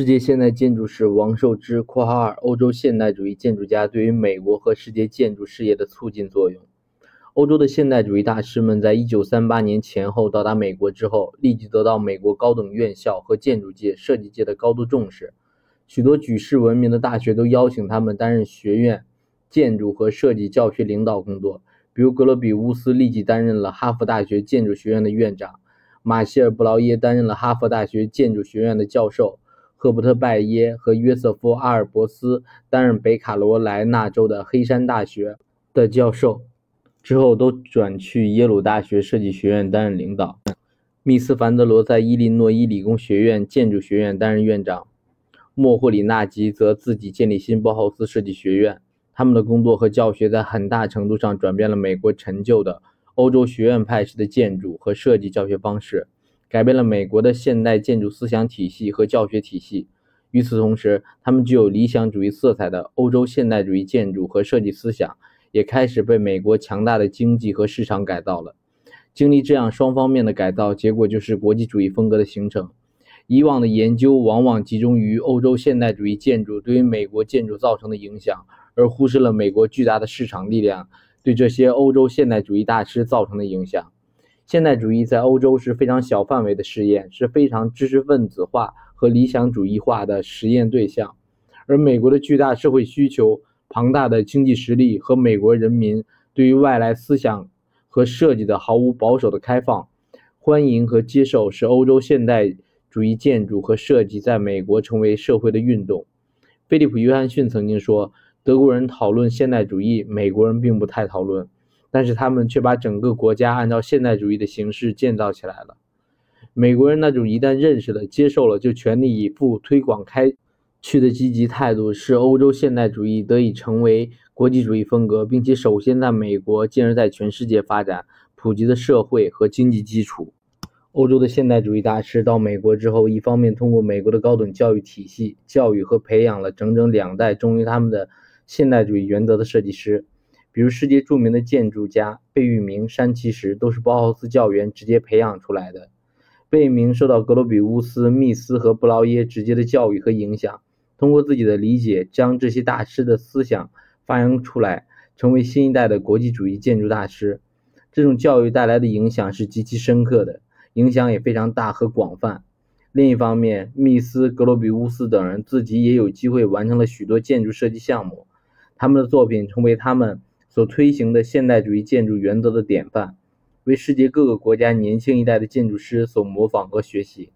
世界现代建筑师王寿之（括号二）欧洲现代主义建筑家对于美国和世界建筑事业的促进作用。欧洲的现代主义大师们在1938年前后到达美国之后，立即得到美国高等院校和建筑界、设计界的高度重视。许多举世闻名的大学都邀请他们担任学院建筑和设计教学领导工作。比如格罗比乌斯立即担任了哈佛大学建筑学院的院长，马歇尔·布劳耶担任了哈佛大学建筑学院的教授，赫伯特·拜耶和约瑟夫·阿尔伯斯担任北卡罗来纳州的黑山大学的教授，之后都转去耶鲁大学设计学院担任领导。密斯·凡德罗在伊利诺伊理工学院建筑学院担任院长，莫霍里纳吉则自己建立新包豪斯设计学院。他们的工作和教学在很大程度上转变了美国陈旧的欧洲学院派式的建筑和设计教学方式，改变了美国的现代建筑思想体系和教学体系。与此同时，他们具有理想主义色彩的欧洲现代主义建筑和设计思想也开始被美国强大的经济和市场改造了。经历这样双方面的改造，结果就是国际主义风格的形成。以往的研究往往集中于欧洲现代主义建筑对于美国建筑造成的影响。而忽视了美国巨大的市场力量对这些欧洲现代主义大师造成的影响。现代主义在欧洲是非常小范围的试验，是非常知识分子化和理想主义化的实验对象。而美国的巨大社会需求、庞大的经济实力和美国人民对于外来思想和设计的毫无保守的开放、欢迎和接受，使欧洲现代主义建筑和设计在美国成为社会的运动。菲利普·约翰逊曾经说。德国人讨论现代主义，美国人并不太讨论，但是他们却把整个国家按照现代主义的形式建造起来了。美国人那种一旦认识了、接受了就全力以赴推广开去的积极态度，使欧洲现代主义得以成为国际主义风格，并且首先在美国，进而在全世界发展普及的社会和经济基础。欧洲的现代主义大师到美国之后，一方面通过美国的高等教育体系教育和培养了整整两代忠于他们的。现代主义原则的设计师，比如世界著名的建筑家贝聿铭、山崎实，都是包豪斯教员直接培养出来的。贝聿铭受到格罗比乌斯、密斯和布劳耶直接的教育和影响，通过自己的理解，将这些大师的思想发扬出来，成为新一代的国际主义建筑大师。这种教育带来的影响是极其深刻的，影响也非常大和广泛。另一方面，密斯、格罗比乌斯等人自己也有机会完成了许多建筑设计项目。他们的作品成为他们所推行的现代主义建筑原则的典范，为世界各个国家年轻一代的建筑师所模仿和学习。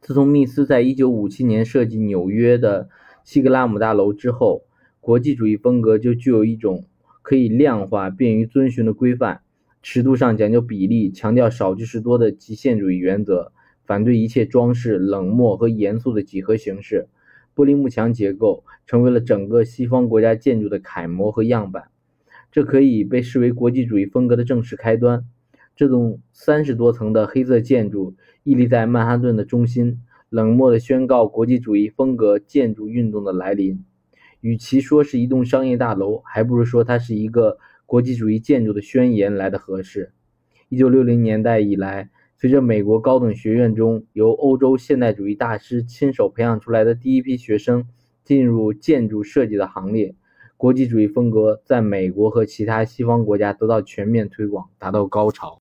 自从密斯在1957年设计纽约的西格拉姆大楼之后，国际主义风格就具有一种可以量化、便于遵循的规范，尺度上讲究比例，强调少即是多的极限主义原则，反对一切装饰、冷漠和严肃的几何形式。玻璃幕墙结构成为了整个西方国家建筑的楷模和样板，这可以被视为国际主义风格的正式开端。这栋三十多层的黑色建筑屹立在曼哈顿的中心，冷漠地宣告国际主义风格建筑运动的来临。与其说是一栋商业大楼，还不如说它是一个国际主义建筑的宣言来的合适。一九六零年代以来。随着美国高等学院中由欧洲现代主义大师亲手培养出来的第一批学生进入建筑设计的行列，国际主义风格在美国和其他西方国家得到全面推广，达到高潮。